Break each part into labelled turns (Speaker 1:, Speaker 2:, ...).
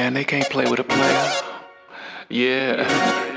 Speaker 1: Man, they can't play with a player. Yeah.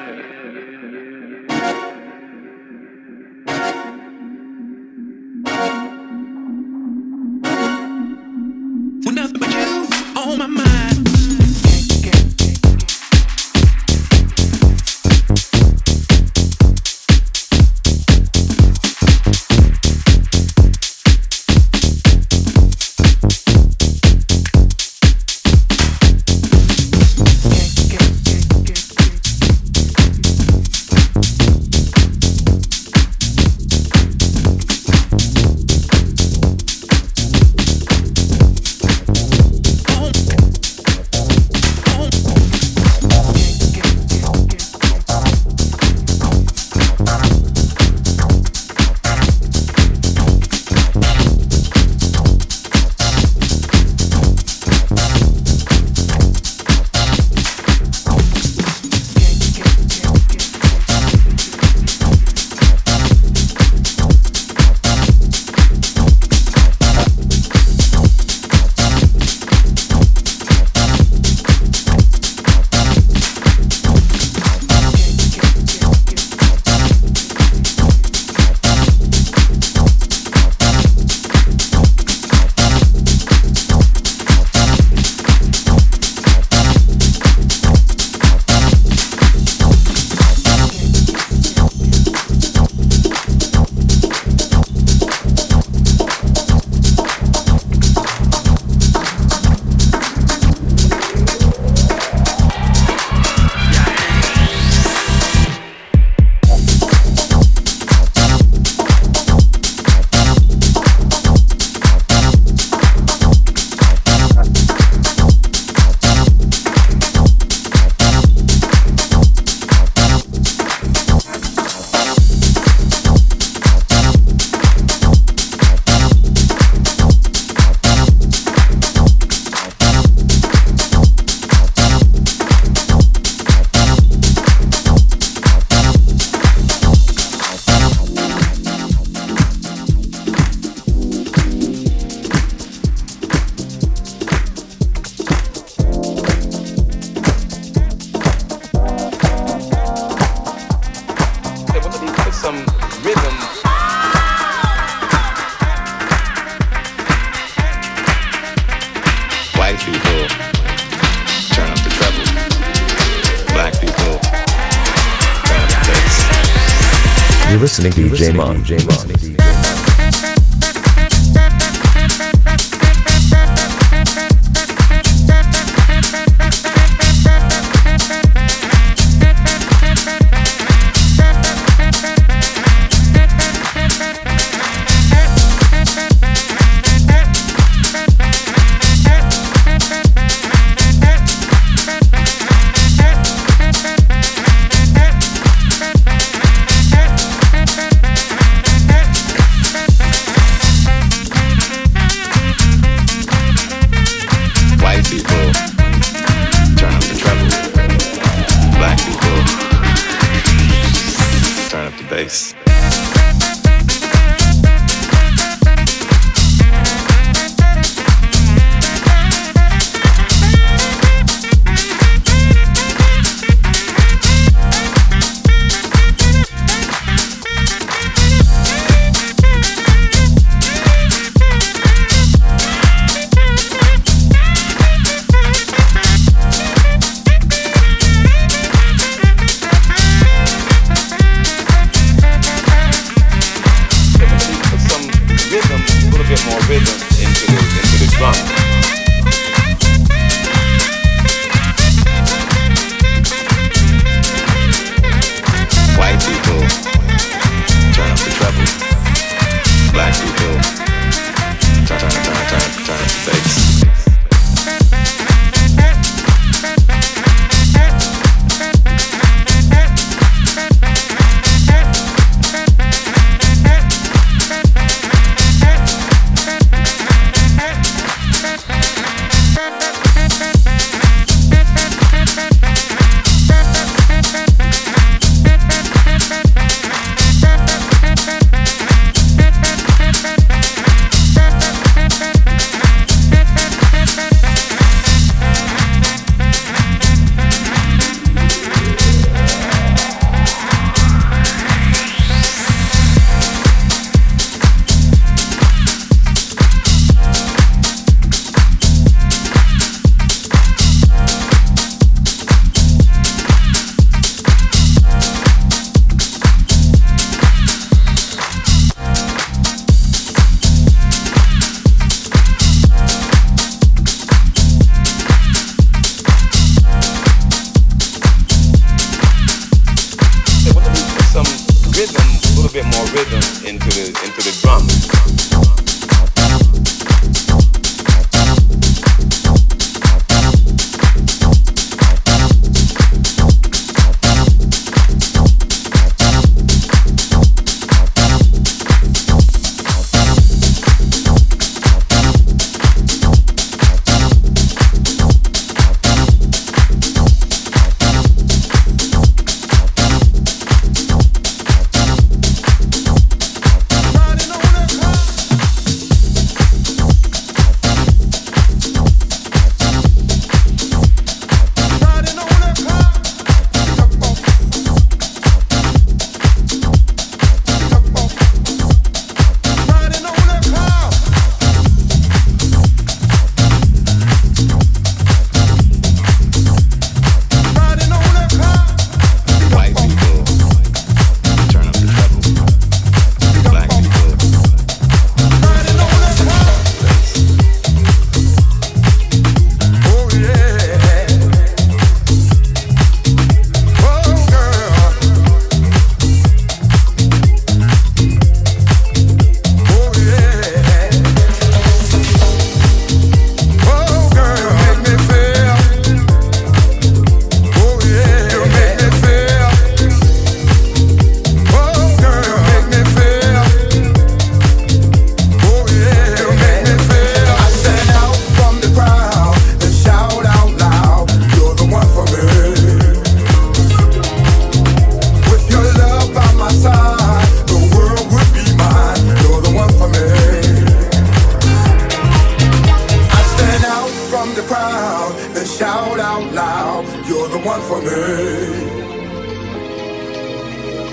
Speaker 2: around and shout
Speaker 3: out loud, you're the one for me.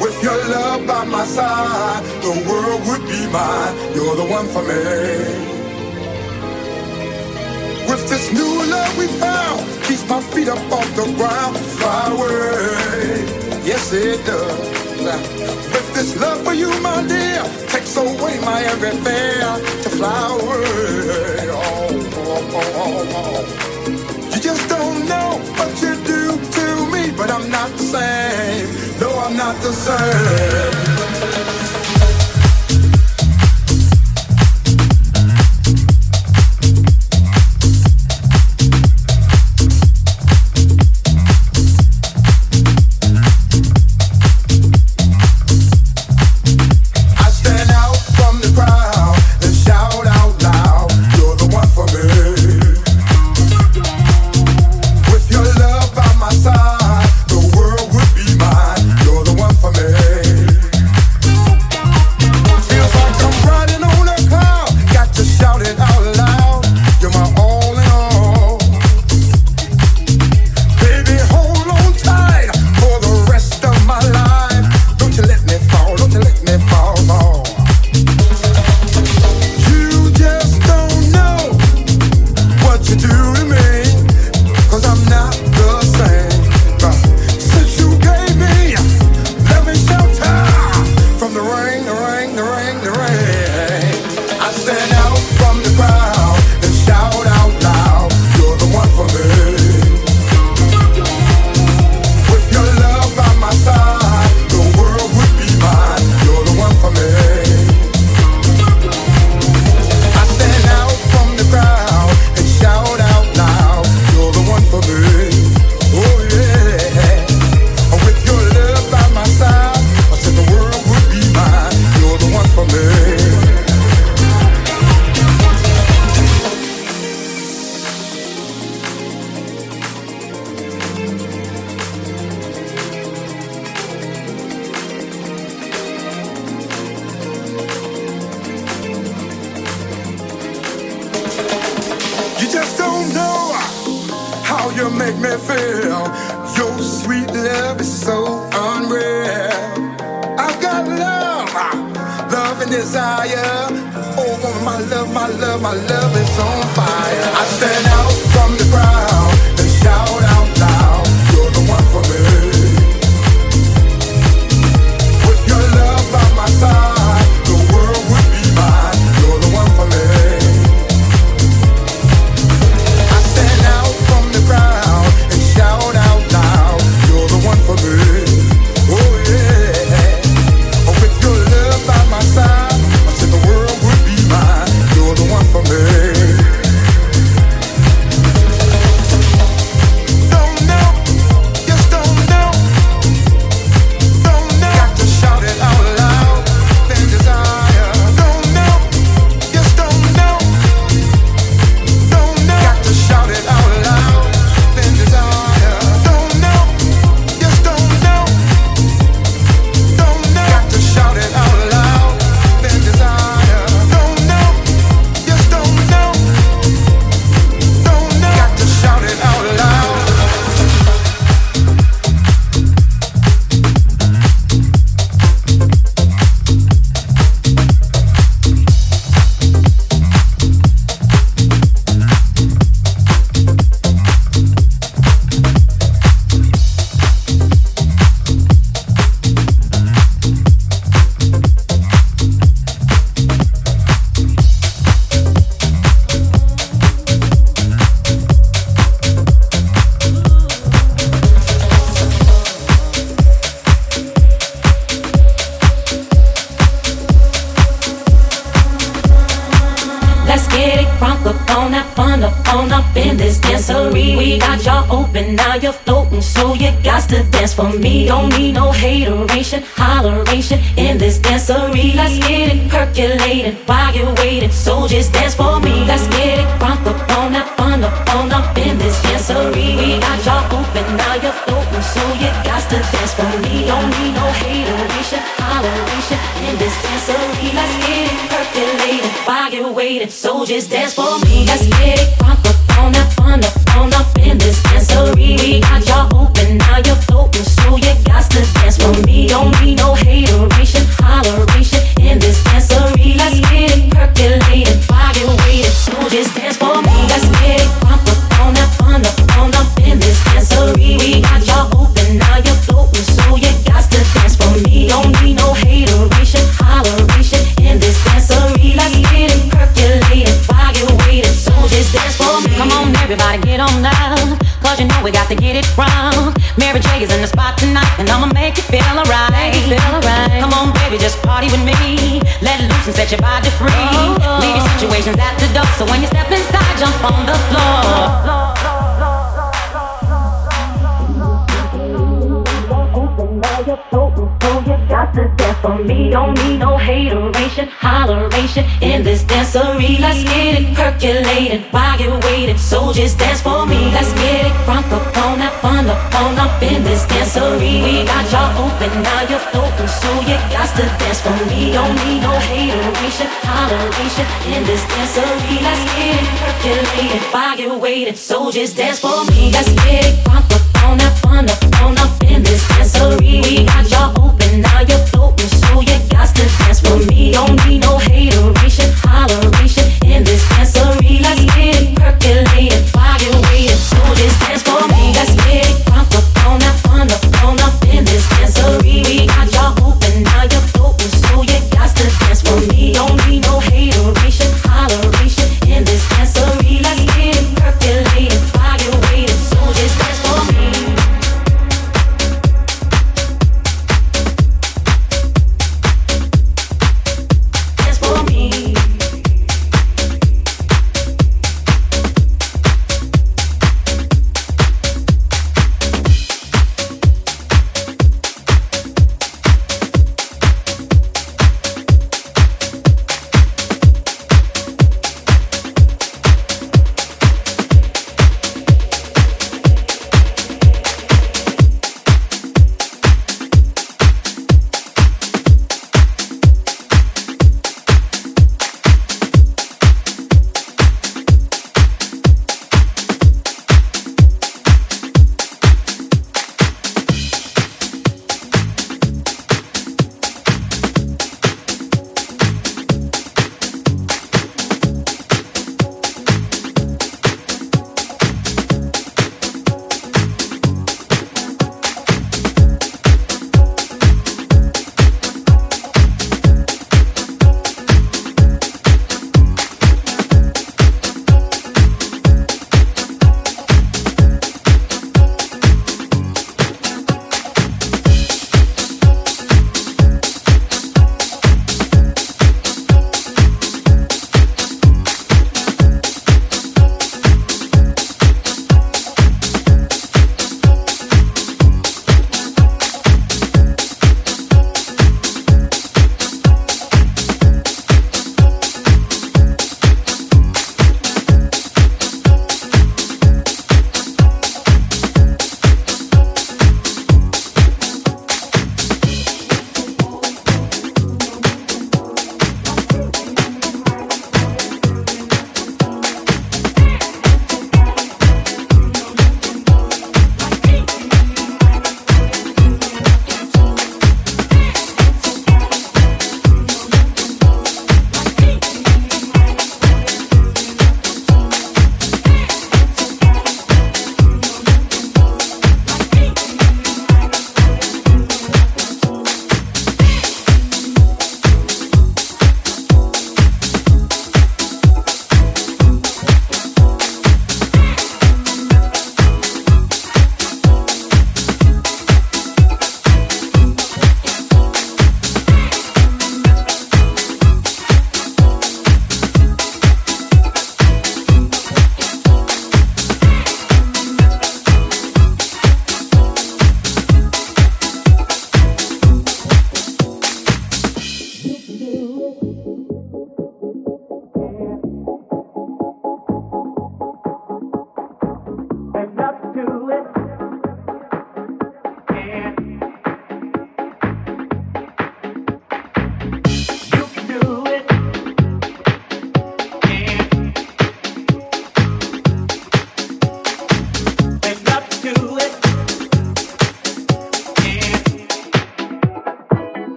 Speaker 3: With your love by my side, the world would be mine, you're the one for me. With this new love we found, keeps my feet up off the ground, Fly away. Yes, it does. With this love for you, my dear, takes away my every fear to fly away. Oh. You just don't know what you do to me, but I'm not the same. No, I'm not the same. calculated while you're waiting. percolating while you're waiting. Soldiers dance for me. Let's get it crunk up on that fun up on up in this dancery. We got y'all open, now you're open, so you got to dance for me. Don't need no hateration, toleration in this dancery. Let's get it percolating while you're waiting. Soldiers dance for me. Let's get it crunk up on that fun up on up in this dancery. We got y'all open, now you're